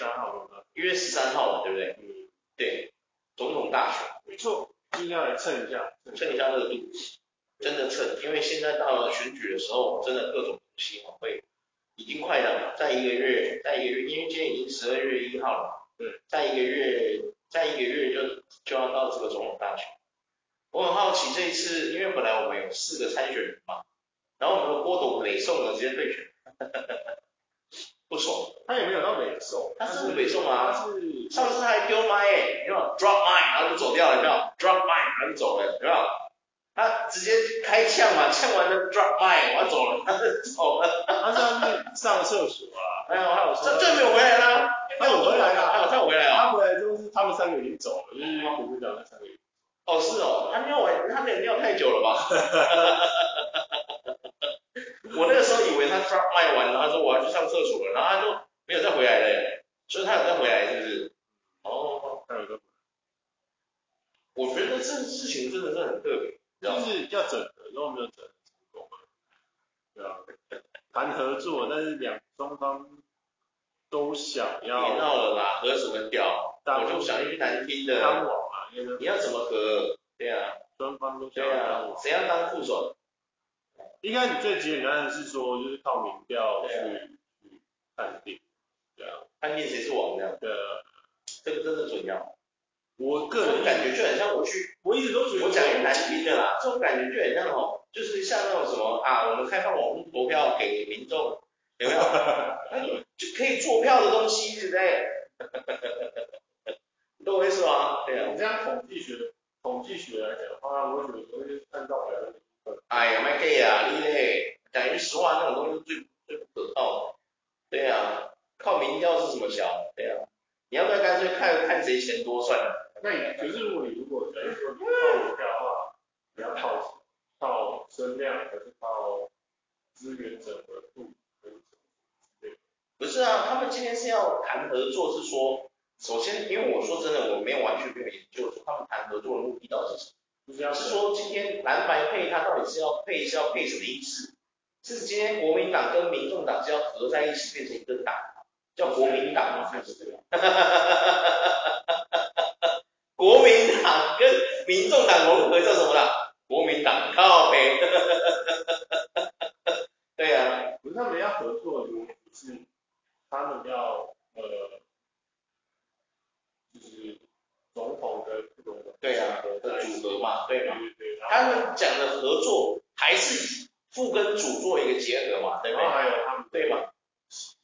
三号。一月十三号的。一月十三号嘛，对不对？嗯。对，总统大选。没错，今天要来蹭一下，蹭一下热度。真的蹭，因为现在到了选举的时候，真的各种东西会已经快了，在一个月，在一个月，因为今天已经十二月一号了，对，在一个月，在一个月就就要到这个总统大选。我很好奇这一次，因为本来我们有四个参选人嘛，然后我们的郭董北宋的直接对选，不爽。他也没有到北宋，他是北宋啊，他是上次他还丢麦诶，有没有？drop mic，然后就走掉了，有没有？drop mic，然后就走了，有没有？他直接开呛嘛，呛完了 drop mic，我要走了，他就走了。他上厕所啊，还有还有，这这没有回来啦，他有回来啊，他有他有回来啊。他回来之后是他们三个已经走了，就是胡部长那三个。哦，是哦，他尿完，他那个尿太久了吧？我那个时候以为他 drop mic 完，然后他说我要去上厕所了，然后他就没有再回来了耶，所以他有再回来是不是？哦，他有再回来。我觉得这事情真的是很特别。就是要整合，如果没有整合成功，对啊，谈合作，但是两双方都想要。别闹了啦，合什么屌？我就想一句难听的。当网啊，你要怎么合？对啊，双方都想要。对啊，谁要当副手？应该你最简单的是说，就是靠民调去去判定，对啊，判定谁是王的。对啊，这个真的准要。我个人感觉就很像我去，我一直都觉得，我讲难听的啦，这种感觉就很像哦，就是像那种什么啊，我们开放网络投票给民众，有没有？就可以做票的东西，对不对？你懂我意思吗？对啊。你这样统计学，统计学来讲的话，我觉得说是按照百分之。哎呀，卖给啊，你嘞，讲一句实话，那种东西最最不可靠的。对啊，靠民调是什么小？对啊，你要不要干脆看看谁钱多算了？那你可是如果你如果假如说你靠投票的话，你要靠靠声量还是靠资源整合度？不是啊，他们今天是要谈合作，是说，首先因为我说真的，我没有完全没有研究说他们谈合作的目的到底是什么？是说今天蓝白配它到底是要配是要配什么意思？是今天国民党跟民众党是要合在一起变成一个党，叫国民党吗？还是这样？哈哈哈哈哈哈。国民党跟民众党融合叫什么啦？国民党靠北，对啊，不是他们要合作的原因是他们要呃，就是总统跟副总统对啊的组合嘛，对嘛？他们讲的合作还是副跟主做一个结合嘛，对不对？然后还有他们对嘛？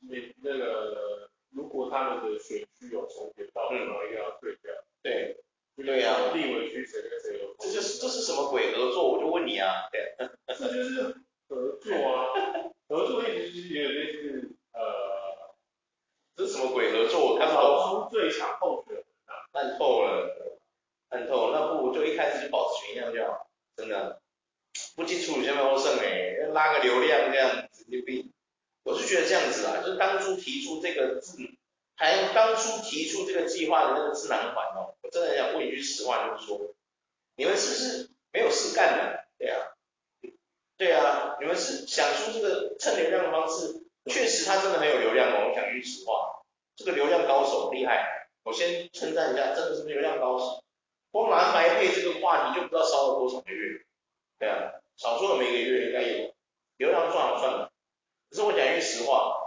你那个如果他们的选区有重叠到，然后一定要对掉，对。对呀、啊，立委区谁跟谁有？这就是这是什么鬼合作？我就问你啊，对，这就是合作啊，合作意思就是有类似呃，这是什么鬼合作？我看不懂。出最强候选人啊，烂透了，烂透了，那不如就一开始就保持原样就好，真的，不清楚先没有胜哎，拉个流量这样子就必，我是觉得这样子啊，就是当初提出这个字。还当初提出这个计划的那个智囊团哦，我真的想问一句实话，就是说，你们是不是没有事干的？对啊，对啊，你们是想出这个蹭流量的方式，确实他真的很有流量哦。我讲一句实话，这个流量高手厉害，我先称赞一下，真的是流量高手。光蓝白配这个话题就不知道烧了多少个月，对啊，少说了没一个月应该有，流量赚了赚了。可是我讲一句实话。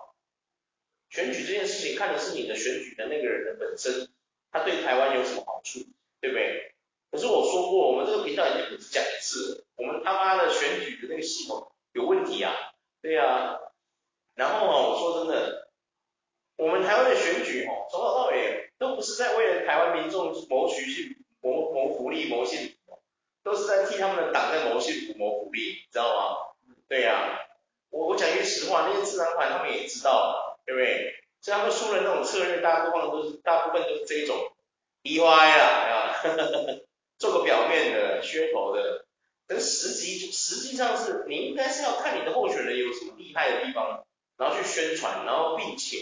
选举这件事情看的是你的选举的那个人的本身，他对台湾有什么好处，对不对？可是我说过，我们这个频道已经不止讲一次了，我们他妈的选举的那个系统有问题啊，对啊。然后啊，我说真的，我们台湾的选举哦，从头到尾都不是在为了台湾民众谋取去谋谋福利谋幸福，都是在替他们的党在谋幸福谋福利，知道吗？对呀，我我讲句实话，那些自然团他们也知道。对不对？所以他们输的那种策略，大部分都是大部分都是这一种，DY 啦，啊，做个表面的噱头的，但实际实际上是你应该是要看你的候选人有什么厉害的地方，然后去宣传，然后并且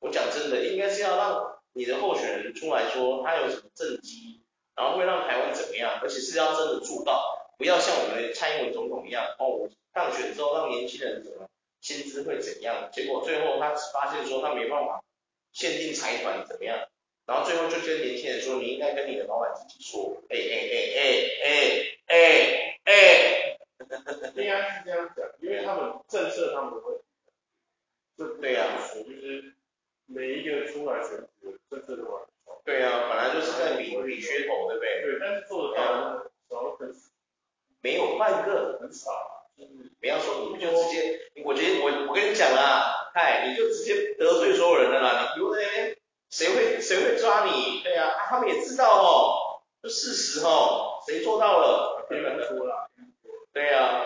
我讲真的，应该是要让你的候选人出来说他有什么政绩，然后会让台湾怎么样，而且是要真的做到，不要像我们蔡英文总统一样，哦，我当选之后让年轻人怎么薪资会怎样，结果最后他发现说他没办法限定财团怎么样。然后最后就跟年轻人说，你应该跟你的老板自己说，哎哎哎哎哎哎哎，应该是这样讲，因为他们震慑他们会，就对呀，就是每一个出来选举的政策都很好。对呀，本来就是在比比噱头，对不对？对，但是做得到的少很少，没有半个，很少。就是不要说你就直接，我觉得我我跟你讲啊，嗨，你就直接得罪所有人了啦，你留在那边。谁会谁会抓你？对啊，啊，他们也知道哦，就事实哦，谁做到了？别人说了。对啊，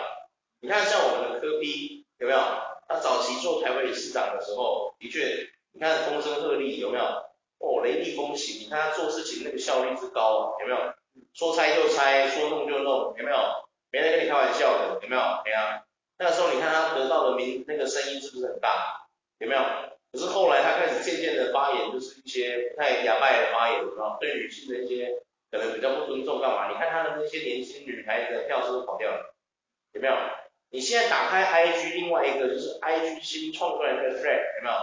你看像我们的柯 P 有没有？他早期做台北市长的时候，的确，你看风声鹤唳有没有？哦，雷厉风行，你看他做事情那个效率之高啊，有没有？说拆就拆，说弄就弄，有没有？没人跟你开玩笑的，有没有？对啊，那个时候你看他得到的名那个声音是不是很大？有没有？可是后来他开始渐渐的发言，就是一些不太雅迈的发言，啊，对女性的一些可能比较不尊重干嘛？你看他的那些年轻女孩子的票是不是跑掉了？有没有？你现在打开 IG，另外一个就是 IG 新创出来的 thread，有没有？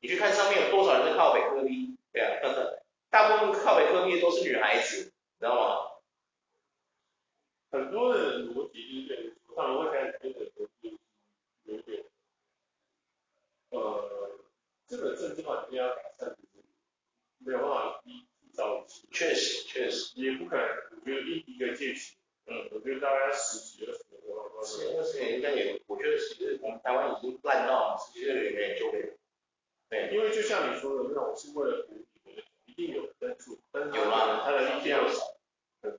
你去看上面有多少人在靠北柯 P，对啊，大部分靠北柯 P 的都是女孩子，知道吗？很多的逻辑就是他们会开始觉得有，呃。这个政治环境要改善，没有办法一朝一夕。确实，确实。也不可能，我觉得一一个届期，嗯，我觉得大概十几二十年二十年应该也，我觉得其实我们台湾已经烂到十几二十年就会。对，因为就像你说的那种，是为了补你的，一定有分数，但是有啦，它的力量少，很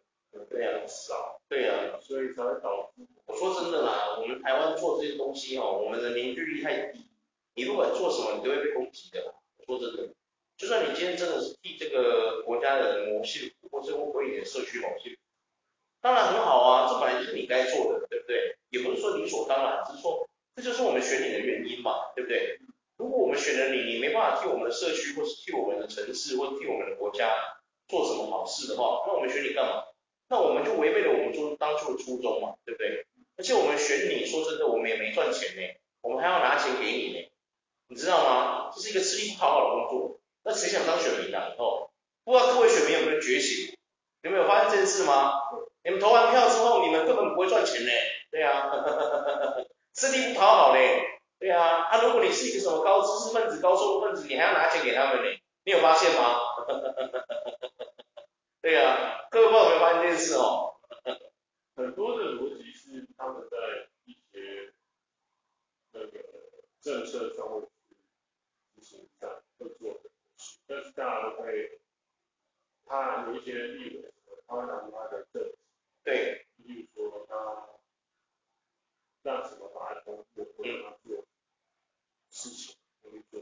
对呀，少，对呀，所以才会导致。我说真的啦，我们台湾做这些东西哦，我们的凝聚力太低。你不管做什么，你都会被攻击的。说真的，就算你今天真的是替这个国家的人谋幸福，或者为一点社区谋幸福，当然很好啊，这本来就是你该做的，对不对？也不是说理所当然，只是说这就是我们选你的原因嘛，对不对？如果我们选了你，你没办法替我们的社区，或是替我们的城市，或替我们的国家做什么好事的话，那我们选你干嘛？那我们就违背了我们做当初的初衷嘛，对不对？而且我们选你，说真的，我们也没赚钱呢，我们还要拿钱给你呢。你知道吗？这是一个吃力不讨好的工作。那谁想当选民啊？哦不知道各位选民有没有觉醒？有没有发现这件事吗？你们投完票之后，你们根本不会赚钱呢。对啊，吃力不讨好嘞。对啊，啊，如果你是一个什么高知识分子、高收入分子，你还要拿钱给他们呢？你有发现吗？对啊，各位朋友有没有发现这件事哦？很多的逻辑是他们在一些那个。政策上会执行上会做的，但是大家都会，他有一些立委，他会拿出他的政策，对，比如说他让什么法案通过，或者他做事情，我去做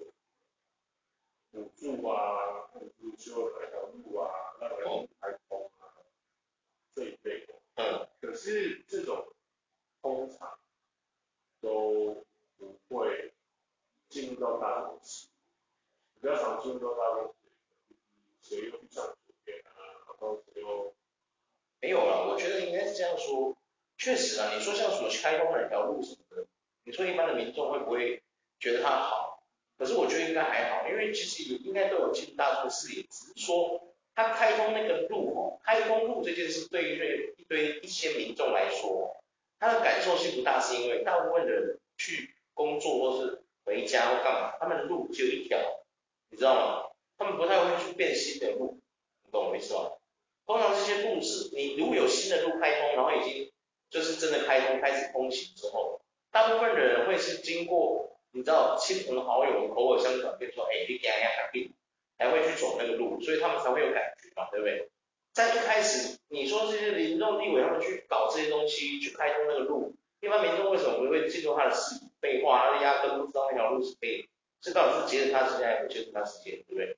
会节省他时间，对不对？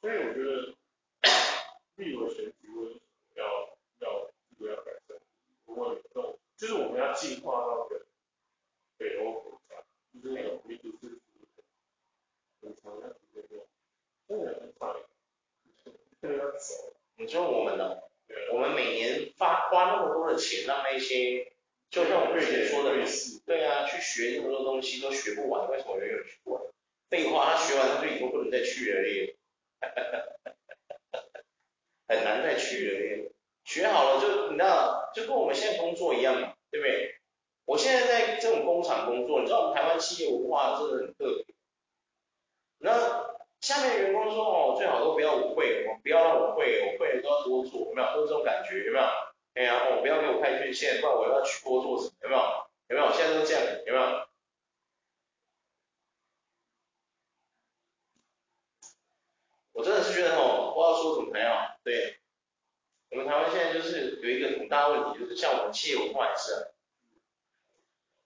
所以我觉得，力度、前提，是要要力度要改正。如果你动，就是我们要进化到个北欧国家，就是那种力度是，很强那种那种。嗯。那个走，你知道我们呢？我们每年发花那么多的钱，让那些，就像我们之前说的，对啊，去学那么多东西都学不完，为什么有人去做？废话，他学完他就以后不能再去了耶，很难再去了耶。学好了就你知道，就跟我们现在工作一样嘛，对不对？我现在在这种工厂工作，你知道我们台湾企业文化真的很特别。那下面员工说哦，最好都不要我会，我不要让我会，我会的都要多做，有没有？都是这种感觉，有没有？哎呀，哦，不要给我开权限，不然我要去多做什么，有没有？有没有？现在都这样，有没有？我真的是觉得吼，不知道说什么才好。对，我们台湾现在就是有一个很大问题，就是像我们企业文化也是。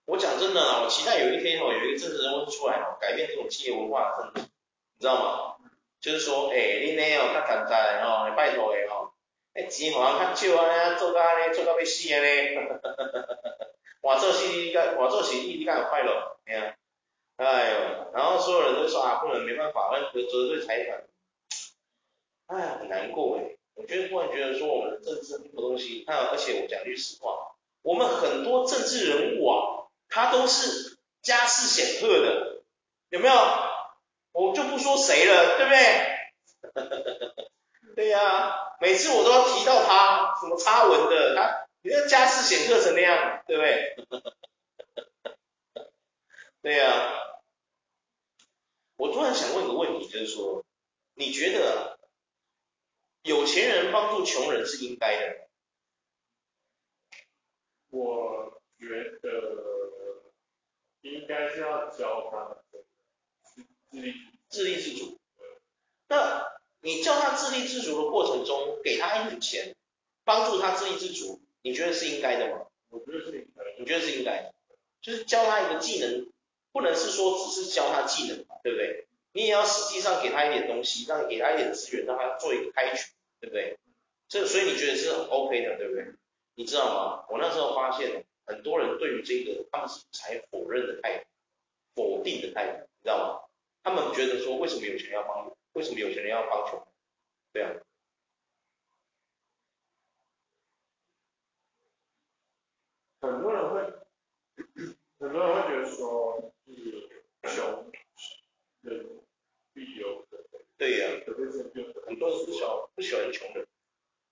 我讲真的啊，我期待有一天哦，有一个政治人物出来哦，改变这种企业文化的政治。你知道吗？就是说，哎、欸，你那哦，较简单哦，拜托的哦，哎，钱好像较少啊，做到安尼，做到要死安尼，哈哈哈哈哈。换做是你，换做是你，敢有快乐？哎呀，哎呦，然后所有人都说啊，不能没办法，那得罪财团，哎呀，很难过哎。我觉得突然觉得说，我们的政治很多东西，那，而且我讲句实话，我们很多政治人物啊，他都是家世显赫的，有没有？我就不说谁了，对不对？对呀、每次我都要提到他，什么插文的，他你看家世显赫成那样，对不对？对呀、我突然想问个问题，就是说，你觉得有钱人帮助穷人是应该的？我觉得应该是要教他。自立自立自主，那你教他自立自主的过程中，给他一笔钱，帮助他自立自主，你觉得是应该的吗？我觉得是应该的。你觉得是应该的，就是教他一个技能，不能是说只是教他技能嘛，对不对？你也要实际上给他一点东西，让给他一点资源，让他做一个开局，对不对？这所以你觉得是 OK 的，对不对？你知道吗？我那时候发现，很多人对于这个他们是采否认的态度，否定的态度，你知道吗？他们觉得说，为什么有钱人要帮？为什么有钱人要帮穷？对啊，很多人会，很多人会觉得说，就是穷人必有。对呀、啊，很多人不喜欢不喜欢穷人，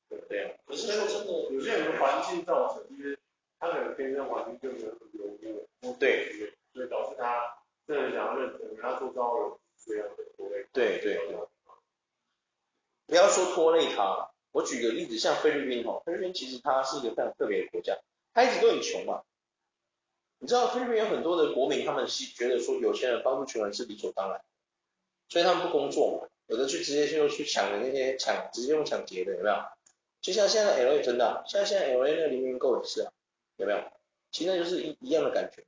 对不对啊？可是说真的，有些人的环境造成，因为他可能天生环境就没有很优越，对，所以导致他。这人想要认同，他做招人这样的拖累。对对对。不要说拖累他，我举个例子，像菲律宾哦，菲律宾其实它是一个非常特别的国家，它一直都很穷嘛。你知道菲律宾有很多的国民，他们是觉得说有钱人帮助穷人是理所当然，所以他们不工作嘛，有的去直接就去抢的那些抢，直接用抢劫的有没有？就像现在 LA 真的、像现在 LA 那个零零购也是啊，有没有？其实那就是一一样的感觉。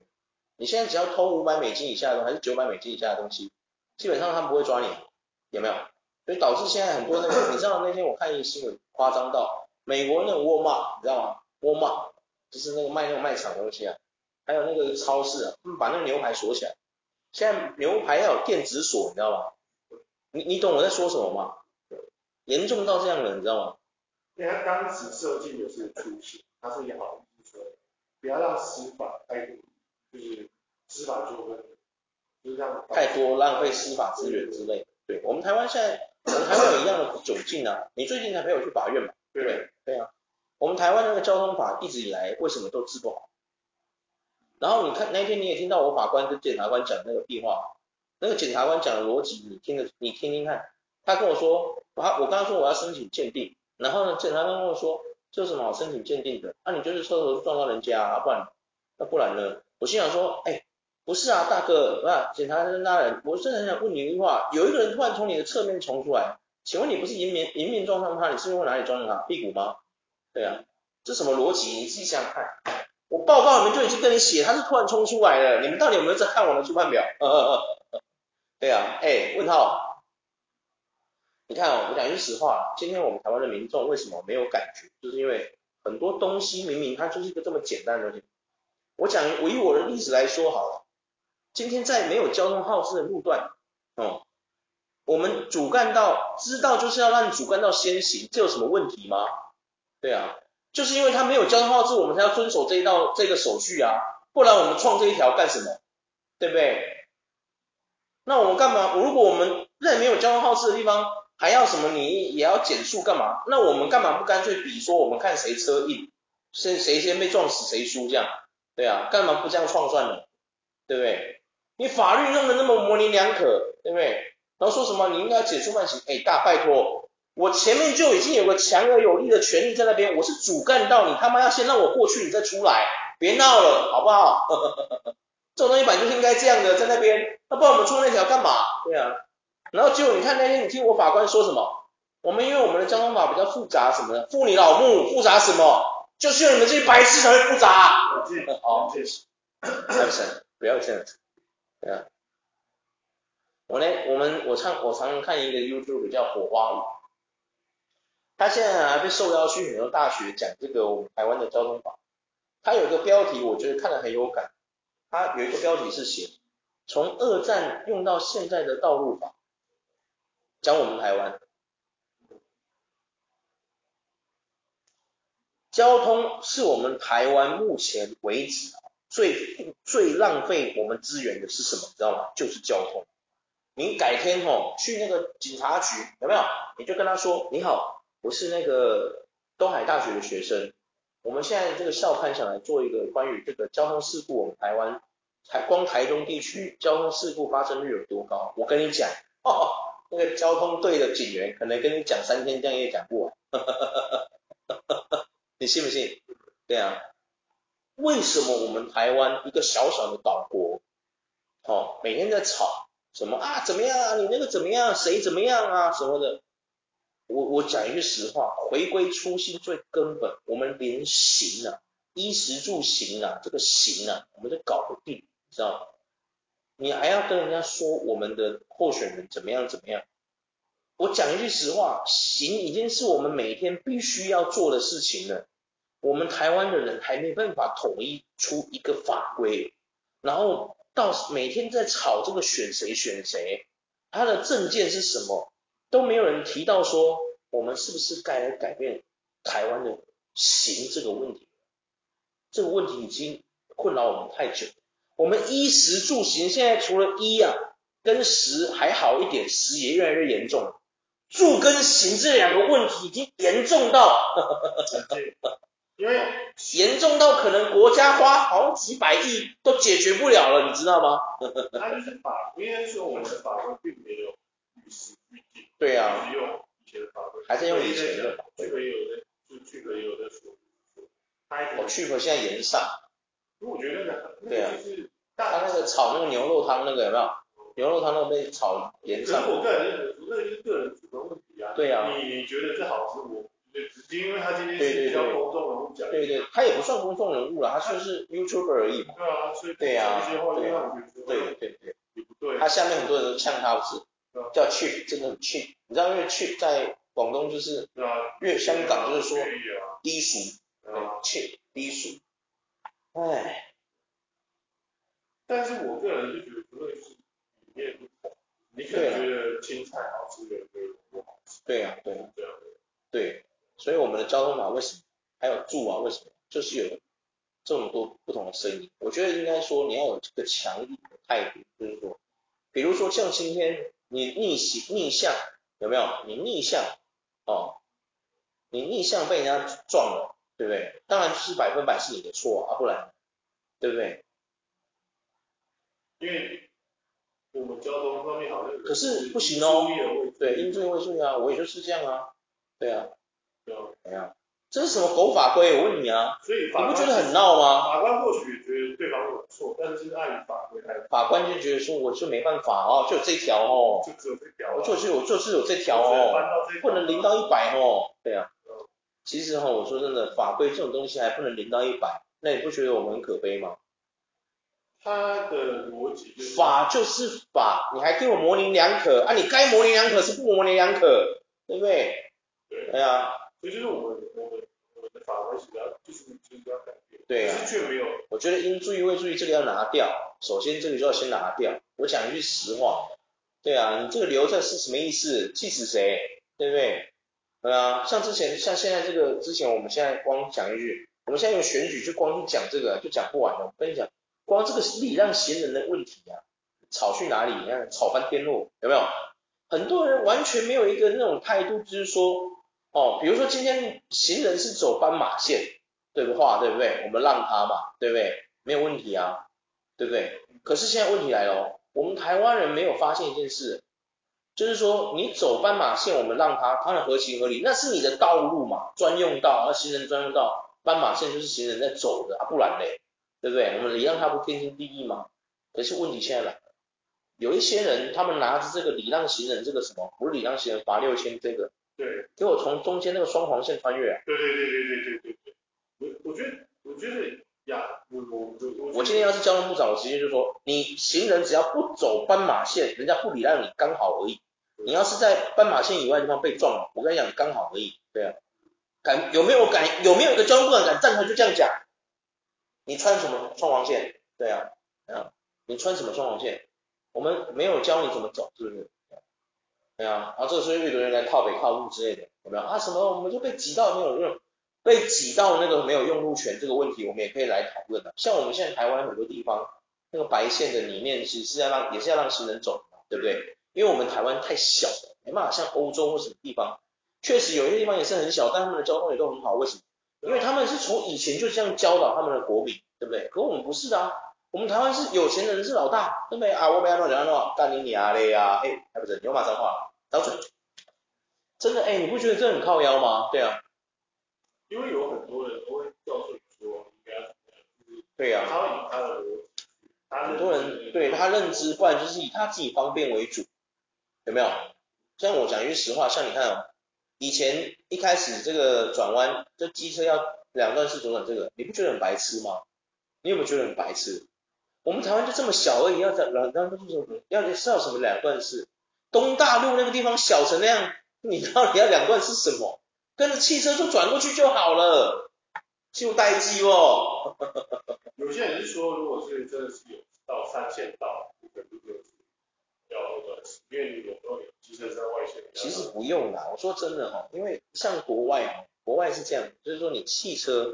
你现在只要偷五百美金以下的东西，还是九百美金以下的东西，基本上他们不会抓你，有没有？所以导致现在很多那个，你知道那天我看一个新闻，夸张到美国那种沃尔玛，你知道吗？沃尔玛就是那个卖那个卖场的东西啊，还有那个超市啊，他们把那个牛排锁起来，现在牛排要有电子锁，你知道吗？你你懂我在说什么吗？严重到这样了，你知道吗？因为他当时设计的是出行，他是好意思说，不要让司法太多。就是司法纠纷，就是这样。太多浪费司法资源之类的。对，我们台湾现在，我们台湾有一样的窘境啊。你最近才陪我去法院嘛？对对？对啊。我们台湾那个交通法一直以来为什么都治不好？然后你看那天你也听到我法官跟检察官讲那个屁话，那个检察官讲的逻辑你听着，你听听看。他跟我说，他我刚刚说我要申请鉴定，然后呢，检察官跟我说，这有什么好申请鉴定的？那、你就是车头撞到人家啊，不然那不然呢？我心想说，哎，不是啊，大哥，啊，检察官大人，我真的很想问你一句话，有一个人突然从你的侧面冲出来，请问你不是迎面迎面撞上他，你是用哪里撞上他？屁股吗？对啊，这什么逻辑？你自己想想看。我报告里面就已经跟你写，他是突然冲出来的，你们到底有没有在看我的出判表？呵呵呵对啊，哎，问号，你看哦，我讲句实话，今天我们台湾的民众为什么没有感觉？就是因为很多东西明明它就是一个这么简单的东西。我讲，我以我的例子来说好了。今天在没有交通号志的路段，哦，我们主干道知道就是要让主干道先行，这有什么问题吗？对啊，就是因为他没有交通号志，我们才要遵守这一道这个手续啊，不然我们创这一条干什么？对不对？那我们干嘛？如果我们在没有交通号志的地方，还要什么？你也要减速干嘛？那我们干嘛不干脆比说我们看谁车硬，谁谁先被撞死谁输这样？对啊，干嘛不这样创算呢？对不对？你法律弄得那么模棱两可，对不对？然后说什么你应该减速慢行？哎，大拜托，我前面就已经有个强而有力的权利在那边，我是主干道，你他妈要先让我过去，你再出来，别闹了，好不好？这种东西本来就是应该这样的，在那边，那不然我们出那条干嘛？对啊。然后结果你看那天，你听我法官说什么？我们因为我们的交通法比较复杂什么的，父你老母复杂什么？就是你们这些白痴才会复杂。好，谢谢。财神，不要这样子。对啊。我呢，我们我常我常常看一个 YouTube 叫火花嘛，他现在还被受邀去很多大学讲这个我们台湾的交通法。他有一个标题，我觉得看了很有感。他有一个标题是写从二战用到现在的道路法。讲我们台湾，交通是我们台湾目前为止最最浪费我们资源的是什么？知道吗？就是交通。你改天吼去那个警察局有没有？你就跟他说：“你好，我是那个东海大学的学生，我们现在这个校刊想来做一个关于这个交通事故，我们台湾台光台中地区交通事故发生率有多高？我跟你讲。”哦那个交通队的警员可能跟你讲三天这样也讲不完，你信不信？对啊，为什么我们台湾一个小小的岛国，哦，每天在吵什么啊？怎么样啊？你那个怎么样？谁怎么样啊？什么的？我我讲一句实话，回归初心最根本，我们连行啊，衣食住行啊，这个行啊，我们都搞不定，你知道吗？你还要跟人家说我们的候选人怎么样怎么样？我讲一句实话，行已经是我们每天必须要做的事情了。我们台湾的人还没办法统一出一个法规，然后到每天在吵这个选谁选谁，他的证件是什么，都没有人提到说我们是不是该来改变台湾的行这个问题？这个问题已经困扰我们太久。我们衣食住行现在除了衣啊跟食还好一点，食也越来越严重了。住跟行这两个问题已经严重到，因为 严重到可能国家花好几百亿都解决不了了，你知道吗？他就是法，因为说我们的法规并没有与时俱进。对啊。用以前的法规。还是用以前的法规。去年有的就去年有的说。我去年现在延上。我觉得那个，对啊，就是他那个炒那个牛肉汤那个有没有？牛肉汤那个被炒盐上。我个人认为，那个就是个人主观问题啊。对啊。你你觉得这好吃，我只是因为他今天是比较公众人物讲。对对，他也不算公众人物了，他算是 YouTuber 而已嘛。对啊，所以对啊，对对对对，也不对。他下面很多人都呛他，不是？叫 cheap，真的很 cheap。你知道，因为 cheap 在广东就是，越香港就是说低俗，cheap 低俗。哎，但是我个人就觉得，不论是里面不同，你可能觉得青菜好吃，的觉得不好吃。对呀，对呀，对呀，对。所以我们的交通法为什么还有住啊？为什么就是有这么多不同的声音？我觉得应该说你要有这个强硬的态度，就是说，比如说像今天你逆行逆向有没有？你逆向哦，你逆向被人家撞了。对不对？当然就是百分百是你的错啊，不然，对不对？因为我们交通方面好像可是不行哦，对，因注意未注意啊，我也就是这样啊，对啊，对啊，怎样？这是什么狗法规？我问你啊，所以你不觉得很闹吗？法官或许觉得对方有错，但是碍于法规来，法官就觉得说我就没办法哦，就这条哦，就只有这条，我就是有就是有这条哦，不能零到一百哦，对啊。其实哈，我说真的，法规这种东西还不能零到一百，那你不觉得我们很可悲吗？他的逻辑就是法就是法，你还给我模棱两可啊？你该模棱两可是不模棱两可，对不对？对。对啊。所以就是我们我们的法规是要就是就是要改变。对啊。却没有。我觉得应注意未注意这个要拿掉，首先这个就要先拿掉。我讲一句实话，对啊，你这个留着是什么意思？气死谁？对不对？对啊，像之前像现在这个之前我们现在光讲一句，我们现在用选举就光去讲这个就讲不完了。我跟你讲，光这个礼让行人的问题啊，吵去哪里？你看吵翻天路，有没有？很多人完全没有一个那种态度，就是说，哦，比如说今天行人是走斑马线，对不话，对不对？我们让他嘛，对不对？没有问题啊，对不对？可是现在问题来了，我们台湾人没有发现一件事，就是说你走斑马线，我们让他，他的合情合理，那是你的道路嘛，专用道，而行人专用道，斑马线就是行人在走的啊，不然嘞，对不对？我们礼让他不天经地义嘛？可是问题现在来了。有一些人，他们拿着这个礼让行人这个什么，不是礼让行人罚六千这个，对，给我从中间那个双黄线穿越。对对对对对对对对。我我觉得我觉得呀，我我我我我今天要是交通部长，我直接就说，你行人只要不走斑马线，人家不礼让你刚好而已。你要是在斑马线以外地方被撞了，我跟你讲，刚好而已。对啊，敢有没有敢有没有一个交通部长敢站出来就这样讲？你穿什么双黄线？对啊啊，你穿什么双黄线？我们没有教你怎么走，是不是？对啊，然后这个时候越多人来靠北靠路之类的，有没有啊？什么我们就被挤到没有用，被挤到那个没有用路权这个问题，我们也可以来讨论的。像我们现在台湾很多地方，那个白线的里面其实是要让也是要让行人走，对不对？因为我们台湾太小了，没办法像欧洲或什么地方，确实有些地方也是很小，但他们的交通也都很好。为什么？因为他们是从以前就这样教导他们的国民，对不对？可我们不是啊。我们台湾是有钱人是老大，对不对啊？我不要乱讲乱，干你你啊嘞啊！哎，还不是牛马脏话，找准。真的哎，你不觉得这很靠腰吗？对啊。因为有很多人都会告诉你说应该怎么样。对呀、啊。他会以他的逻辑，很多人对他认知，不然就是以他自己方便为主，有没有？像我讲一句实话，像你看哦，以前一开始这个转弯，这机车要两段式左转，这个你不觉得很白痴吗？你有没有觉得很白痴？我们台湾就这么小而已，要在两段式左转，要是要什么两段式？东大路那个地方小成那样，你到底要两段是什么？跟着汽车就转过去就好了，就待机哦。有些人是说，如果是真的是有到三线道，可能就是要二段式，因为你有时候有机车在外线。其实不用啦，我说真的哈，因为像国外，国外是这样，就是说你汽车。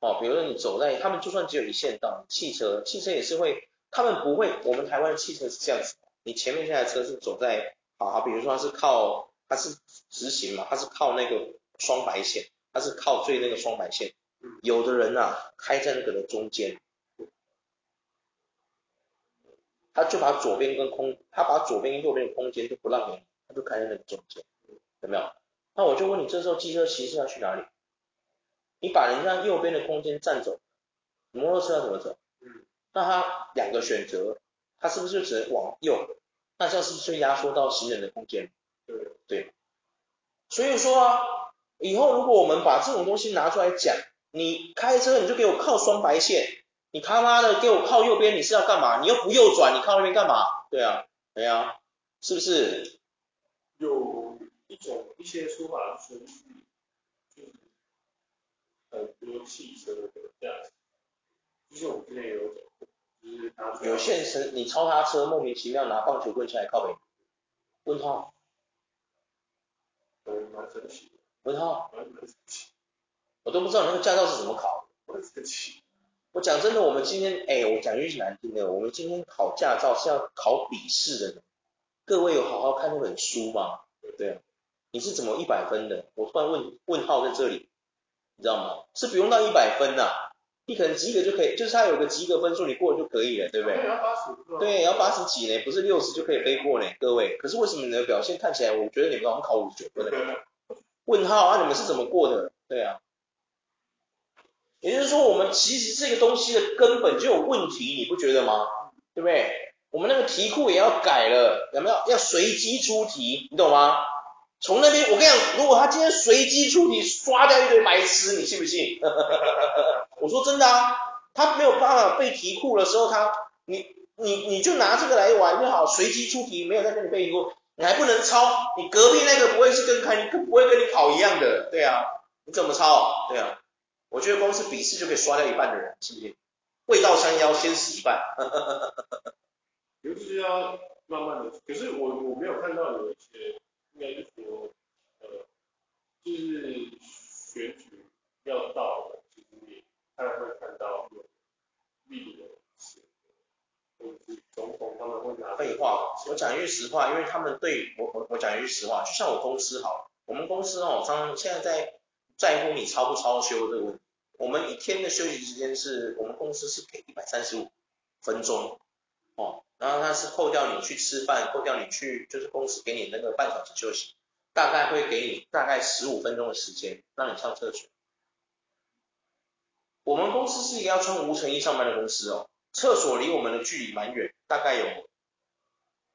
哦，比如说你走在他们就算只有一线道，汽车汽车也是会，他们不会，我们台湾的汽车是这样子，你前面这台车是走在啊，比如说它是靠它是直行嘛，它是靠那个双白线，它是靠最那个双白线，有的人啊开在那个的中间，他就把左边跟空，他把左边跟右边的空间就不让你，他就开在那个中间，有没有？那我就问你，这时候机车骑士要去哪里？你把人家右边的空间占走，摩托车要怎么走？嗯，那他两个选择，他是不是就只能往右？那这样是不是就压缩到行人的空间？对对。所以说啊，以后如果我们把这种东西拿出来讲，你开车你就给我靠双白线，你他妈的给我靠右边，你是要干嘛？你又不右转，你靠那边干嘛？对啊，对啊，是不是？有一种一些说法是。很多汽车的价值，就是我们之前有讲，有现实，你超他车，莫名其妙拿棒球棍出来靠北，问号，问号，我都不知道那个驾照是怎么考，我讲真的，我们今天，哎，我讲句难听的，我们今天考驾照是要考笔试的，各位有好好看那本书吗？对啊，你是怎么一百分的？我突然问问号在这里。你知道吗？是不用到一百分呐、啊，你可能及格就可以，就是它有个及格分数，你过了就可以了，对不对？对，要八十。对，要八十几呢，不是六十就可以背过呢，各位。可是为什么你的表现看起来，我觉得你们好像考五十九分呢？问号啊，你们是怎么过的？对啊。也就是说，我们其实这个东西的根本就有问题，你不觉得吗？对不对？我们那个题库也要改了，有没有？要随机出题，你懂吗？从那边，我跟你讲，如果他今天随机出题刷掉一堆白痴，你信不信？我说真的啊，他没有办法背题库的时候，他你你你就拿这个来玩就好，随机出题没有在跟你背题库，你还不能抄，你隔壁那个不会是跟开，不会跟你考一样的，对啊，你怎么抄？对啊，我觉得光是笔试就可以刷掉一半的人，信不信？未到山腰先死一半，就是要慢慢的，可是我我没有看到有一些。应该是说，呃，就他们会看到有利的，是总统他们会拿。废话，我讲一句实话，因为他们对我我我讲一句实话，就像我公司好，我们公司哦，常常现在在在乎你超不超休这个问题。我们一天的休息时间是我们公司是给一百三十五分钟哦，然后他是扣掉你去吃饭，扣掉你去就是公司给你那个半小时休息，大概会给你大概十五分钟的时间让你上厕所，我们公司是一个要穿无尘衣上班的公司哦。厕所离我们的距离蛮远，大概有，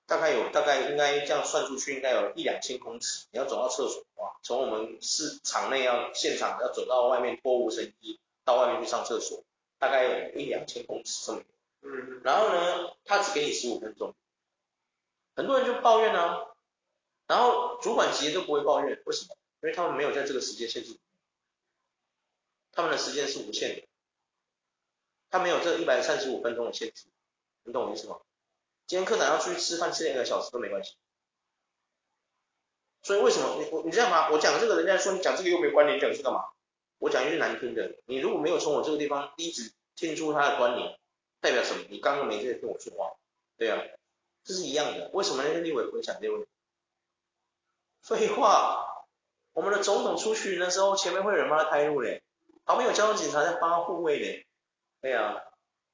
大概有，大概应该这样算出去，应该有一两千公尺。你要走到厕所的话，从我们市场内要现场要走到外面脱无尘衣，到外面去上厕所，大概有一两千公尺这么远。嗯。然后呢，他只给你十五分钟，很多人就抱怨啊，然后主管级都不会抱怨，为什么？因为他们没有在这个时间限制，他们的时间是无限的。他没有这一百三十五分钟的限制，你懂我意思吗？今天课长要出去吃饭，吃两个小时都没关系。所以为什么你我你这样嘛？我讲这个，人家说你讲这个又没关联，讲这个干嘛？我讲一句难听的，你如果没有从我这个地方一直听出他的关联，代表什么？你刚刚没在听我说话，对啊，这是一样的。为什么那些立委不会讲这个问题？废话，我们的总统出去的时候，前面会有人帮他开路嘞，旁边有交通警察在帮他护卫呢。对呀，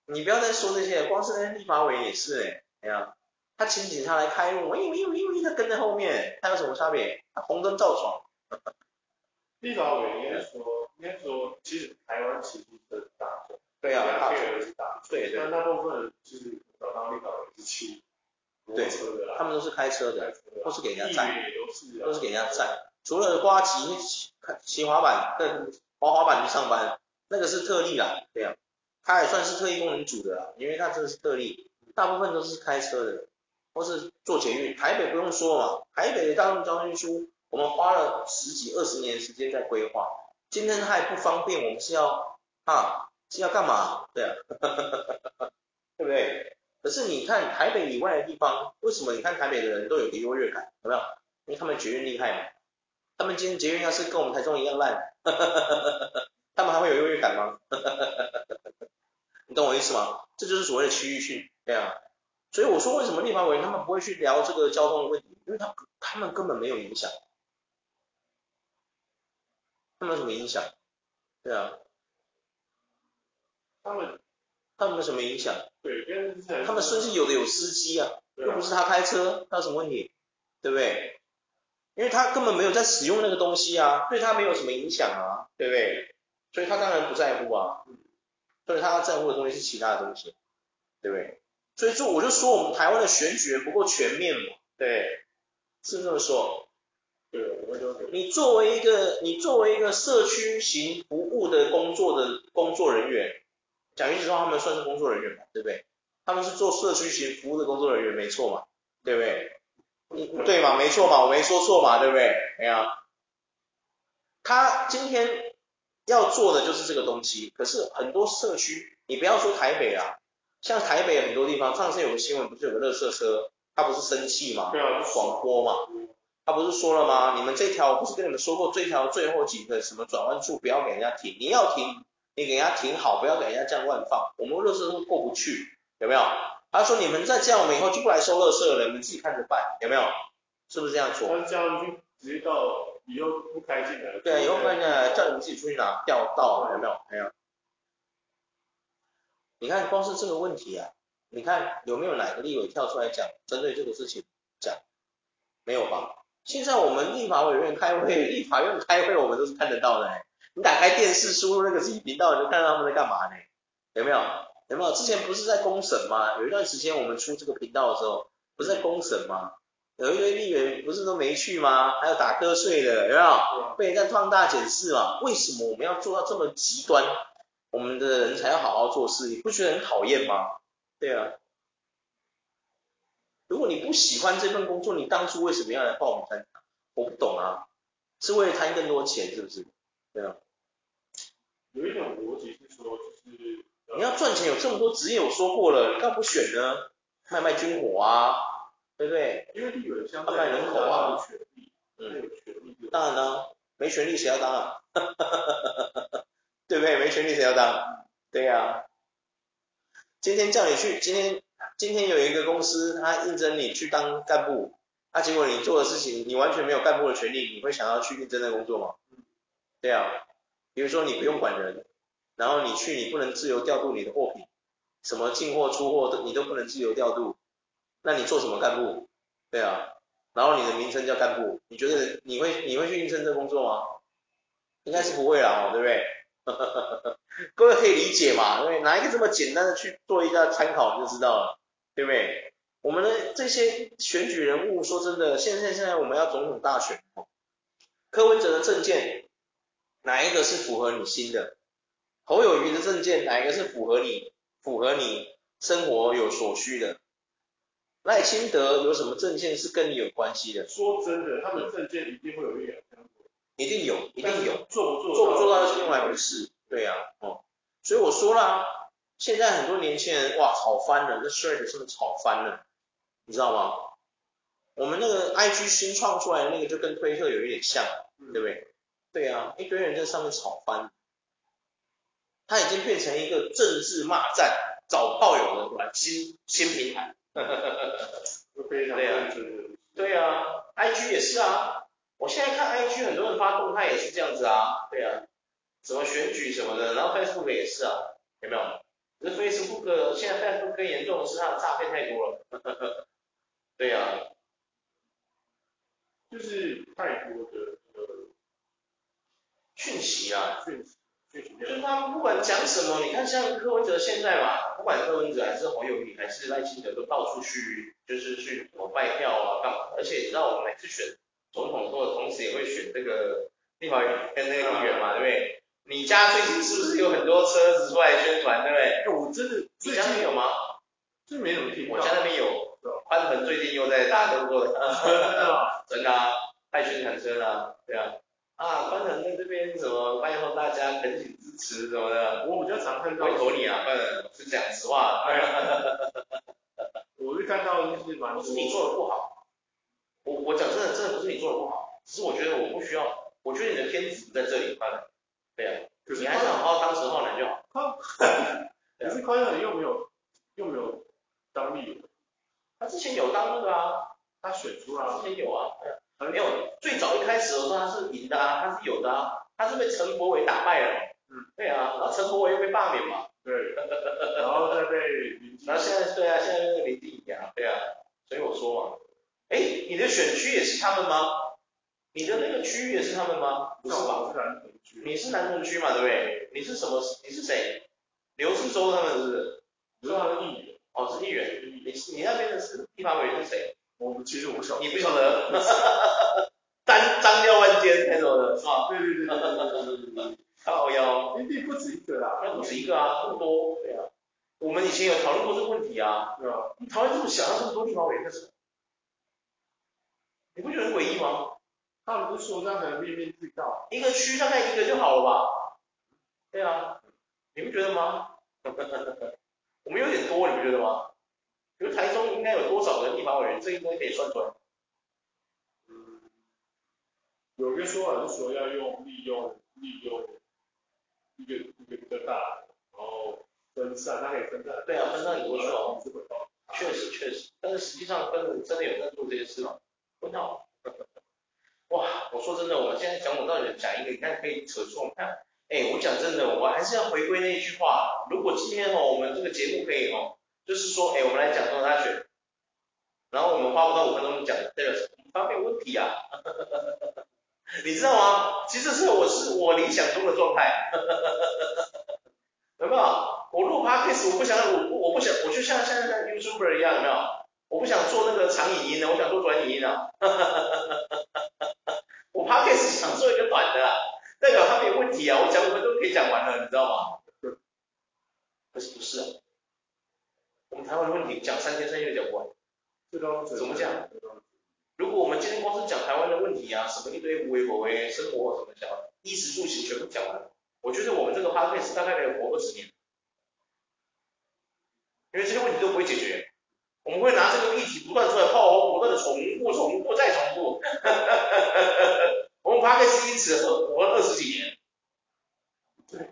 你不要再说这些，光是那些立法委也是哎，对呀，他请警察来开路，喂喂喂喂，他跟在后面，他有什么差别？他红灯照闯。立法委应该说，应该说，其实台湾其实是大众，对啊，大众是大众，对对，但大部分就是找到立法委是骑摩托车的啦，他们都是开车的，都是给人家载，都是给人家载，除了呱吉骑滑板跟滑滑板去上班，那个是特例啦，对呀。他也算是特异功能组的啦，因为他真的是特例，大部分都是开车的，或是坐捷运。台北不用说嘛，台北的大众交通运输，我们花了十几二十年时间在规划，今天他也不方便，我们是要啊是要干嘛？对啊，对不对？可是你看台北以外的地方，为什么你看台北的人都有个优越感？有没有？因为他们捷运厉害嘛，他们今天捷运要是跟我们台中一样烂，他们还会有优越感吗？你懂我意思吗？这就是所谓的区域性，对啊。所以我说为什么立法委员他们不会去聊这个交通的问题？因为他他们根本没有影响，他们有什么影响？对啊。他们他们有什么影响？对，跟他们甚至有的有司机啊，又不是他开车，他有什么问题？对不对？因为他根本没有在使用那个东西啊，对他没有什么影响啊，对不对？所以他当然不在乎啊。所以他在乎的东西是其他的东西，对不对？所以说我就说我们台湾的选举不够全面嘛，对，是这么说。对，我就你作为一个你作为一个社区型服务的工作的工作人员，讲句实话，他们算是工作人员嘛，对不对？他们是做社区型服务的工作人员，没错嘛，对不对？你对嘛？没错嘛，我没说错嘛，对不对？没有。他今天。要做的就是这个东西，可是很多社区，你不要说台北啊，像台北很多地方，上次有个新闻，不是有个垃圾车，他不是生气嘛？对啊，广播嘛，他不是说了吗？你们这条我不是跟你们说过，这条最后几个什么转弯处不要给人家停，你要停，你给人家停好，不要给人家这样乱放，我们垃圾车过不去，有没有？他说你们再这样，我们以后就不来收垃圾了，你们自己看着办，有没有？是不是这样说？他这样就直接到。以后不开进来了。对，以后不开进来，叫你们自己出去拿掉道，有没有？没有。你看，光是这个问题啊，你看有没有哪个立委跳出来讲，针对这个事情讲？没有吧？现在我们立法委员开会，立法院开会，我们都是看得到的。你打开电视，输入那个自己频道，你就看到他们在干嘛呢？有没有？有没有？之前不是在公审吗？有一段时间我们出这个频道的时候，不是在公审吗？有一堆议员不是都没去吗？还有打瞌睡的，有没有？被人家放大检视嘛？为什么我们要做到这么极端？我们的人才要好好做事，你不觉得很讨厌吗？对啊。如果你不喜欢这份工作，你当初为什么要来报名参加？我不懂啊，是为了贪更多钱是不是？对啊。有一种逻辑是说，就是你要赚钱，有这么多职业，我说过了，你干嘛不选呢？卖卖军火啊。对不对？因为有人相对人口啊，权利，嗯，当然呢，没权利谁要当啊？对不对？没权利谁要当？对呀、啊。今天叫你去，今天今天有一个公司，他应征你去当干部，啊，结果你做的事情，你完全没有干部的权利，你会想要去应征那工作吗？对啊，比如说你不用管人，然后你去，你不能自由调度你的货品，什么进货出货都你都不能自由调度，那你做什么干部？对啊，然后你的名称叫干部，你觉得你会你会去应征这工作吗？应该是不会啦，对不对？各位可以理解嘛？因为拿一个这么简单的去做一下参考，就知道了。对不对？我们的这些选举人物，说真的，现在现在我们要总统大选，柯文哲的政见哪一个是符合你心的？侯友宜的证件哪一个是符合你符合你生活有所需的？赖清德有什么证件是跟你有关系的？说真的，他们的政见一定会有一点相关，一定有，一定有，做不做做不做到是另外一回事。对呀、啊，哦，所以我说啦。现在很多年轻人哇，炒翻了，这 Threads 是不是炒翻了？你知道吗？我们那个 IG 新创出来的那个就跟推特有一点像，对不对？对啊，一堆人在上面炒翻，它已经变成一个政治骂战、找炮友的短新新平台。对啊，对啊，IG 也是啊。我现在看 IG 很多人发动态也是这样子啊，对啊，什么选举什么的，然后 Facebook 也是啊，有没有？这 Facebook 现在 Facebook 更严重的是它的诈骗太多了，对呀、啊，就是太多的呃讯息啊，讯息，就是他们不管讲什么，你看像柯文哲现在嘛，不管柯文哲还是黄友平还是赖清德，都到处去就是去什么拜票啊干嘛，而且你知道我们每次选总统或者同时也会选这个立法院跟那个议员嘛，对不对？你家最近是不是有很多车子出来宣传，对不对？哎，我真的，你家没有吗？这没怎么听。我家那边有，宽恒最近又在大动作了。真的，啊，爱宣传车啊，对啊。啊，班长在这边什么拜托大家恳请支持什么的。我比较常看到。拜托你啊，班长是讲实话。我是看到就是蛮。不是你做的不好，我我讲真的，真的不是你做的不好，只是我觉得我不需要，我觉得你的天职不在这里，班长。对啊，可是你还是好好当时候男就好。可是宽恒又没有又没有当立委，他之前有当那个啊，他选出来了。之前有啊，没有。最早一开始的时候他是赢的啊，他是有的啊，他是被陈柏伟打败了。嗯。对啊，然后陈柏伟又被罢免嘛。对。然后再被林。然后现在对啊，现在那个林静仪啊，对啊，所以我说嘛，哎，你的选区也是他们吗？你的那个区域也是他们吗？不是吧？我是南屯区你是南屯区嘛，对不对？你是什么？你是谁？刘志洲他们是不是？刘他的议员。哦，是议员。你你那边的是地方委员是谁？我其实我不晓得。你不晓得？张张廖万间那种的是吧？对对对对对对对。靠腰。一定不止一个啦。那不止一个啊，这么多。对啊。我们以前有讨论过这个问题啊。对啊。你讨论这么小，要这么多地方委员干什么？你不觉得很诡异吗？他们不是说这样才能面面俱到？一个区大概一个就好了吧？对啊，你不觉得吗？我们有点多，你不觉得吗？比如台中应该有多少个立法委员，这应该可以算出来。嗯，有一个说法是说要用利用利用一个一个比较大，然后分散，它可以分散。对啊，分散很多数。确实确实，但是实际上真的真的有在做这些事吗？不知道。哇，我说真的，我们现在讲我到底讲一个，你看可以扯出我们看，哎，我讲真的，我还是要回归那一句话，如果今天哦，我们这个节目可以哦，就是说，哎，我们来讲总统大选，然后我们花不到五分钟讲，代表什么？发现问题啊，你知道吗？其实是我是我理想中的状态，有没有？我录 podcast 我不想我我不想，我就像现在 YouTuber 一样，有没有？我不想做那个长影音的，我想做短影音的。我 podcast 想做一个短的啦，代表他没问题啊，我讲五分钟可以讲完了，你知道吗？可是不是，我们台湾的问题讲三天三夜讲不完，怎么讲？如果我们今天光是讲台湾的问题啊，什么一堆无为不为，生活什么讲，衣食住行全部讲完，我觉得我们这个 podcast 大概可以活二十年，因为这些问题都不会解决，我们会拿这个议题不断出来炮轰，不断的重复、重复再重复。我们 Podcast 因此活了二十几年，对，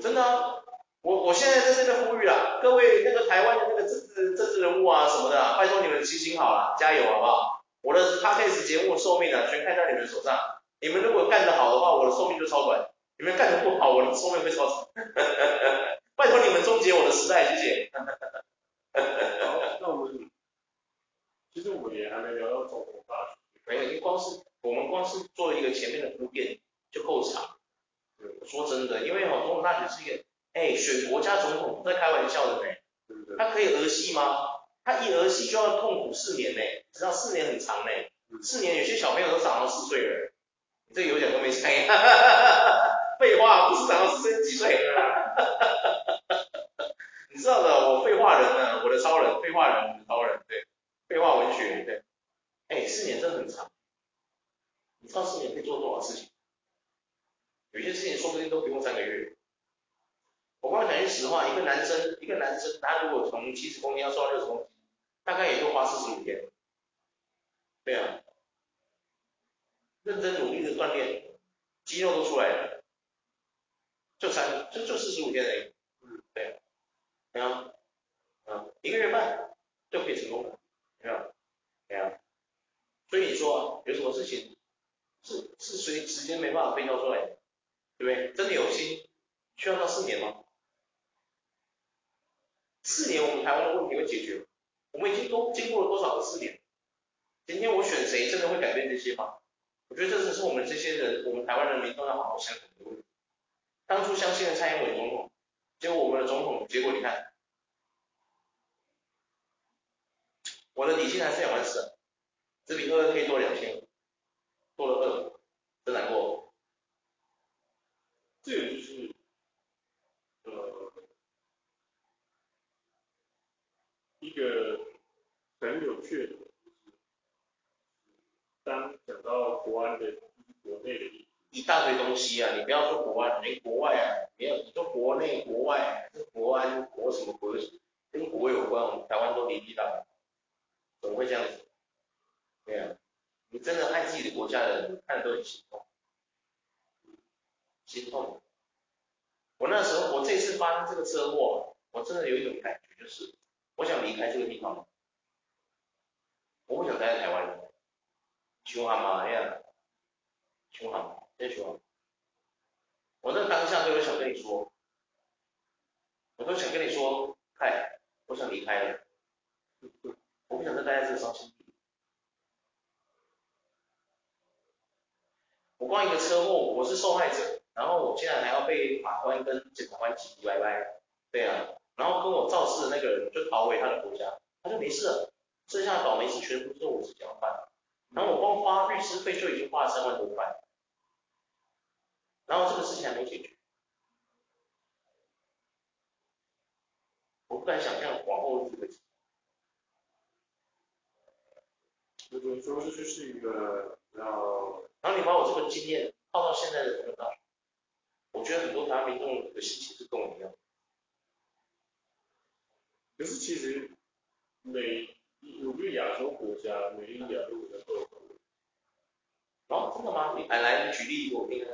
真的啊，我我现在在这边呼吁了，各位那个台湾的那个政治政治人物啊什么的，拜托你们齐心好了，加油好不好？我的 p o d c a 节目寿命呢、啊，全看在你们手上。你们如果干得好的话，我的寿命就超短；你们干得不好，我的寿命会超长。拜托你们终结我的时代，谢谢。那我们其实我也还没聊到总大，没有，就光是我们光是做一个前面的铺垫就够长。说真的，因为哈多统大选是一个。哎，选国家总统不在开玩笑的呢。对不对？他可以儿戏吗？他一儿戏就要痛苦四年呢，知道四年很长呢，四年有些小朋友都长到四岁了，你这个有点都没讲，哈哈哈废话，不是长到四岁几岁了？你知道的，我废话人呢，我的超人，废话人，我的超人，对，废话文学，对，哎，四年真的很长，你知道四年可以做多少事情？有些事情说不定都不用三个月。话，一个男生，一个男生，他如果从七十公斤要瘦到六十公斤，大概也就花四十五天。对啊，认真努力的锻炼，肌肉都出来了，就三，就就四十五天而已。嗯，对啊，对啊，啊，一个月半就可以成功了，对啊，对啊。所以你说有什么事情是是随时间没办法推敲出来的，对不对？真的有心，需要到四年吗？四年，我们台湾的问题会解决？我们已经都经过了多少个四年？今天我选谁，真的会改变这些吗？我觉得这只是我们这些人，我们台湾人民都要好好想的问题。当初相信了蔡英文总统，结果我们的总统，结果你看，我的底薪还是两万四，只比二二 K 多两千，多了二，真难过。这个就是。一个很有趣的，当讲到国安的国内的一大堆东西啊，你不要说国安，连国外啊，没有，你说国内国外，这国安国什么国，跟国有关，我们台湾都离地大了，怎么会这样子？对啊，你真的爱自己的国家的人，看都很心痛，心痛。我那时候，我这次发生这个车祸，我真的有一种感觉，就是。离开这个地方，我不想待在台湾。穷喊嘛，哎呀，穷喊，真穷。我那当下都有想跟你说，我都想跟你说，嗨，我想离开了，我不想再待在这个伤心地。我光一个车祸，我是受害者，然后我现在还要被法官跟检察官挤挤歪歪，对啊。然后跟我肇事的那个人就逃回他的国家，他就没事了，剩下的倒霉事全部是我自己要办。然后我光花律师费就已经花了三万多块，然后这个事情还没解决，我不敢想象往后会怎么。我觉得说这就是一个要，然后你把我这个经验套到现在的这个上，我觉得很多台湾民众的心情是跟我一样。可是其实每五个亚洲国家，每一个亚洲国家都有问题。哦，真的吗？来来举例我听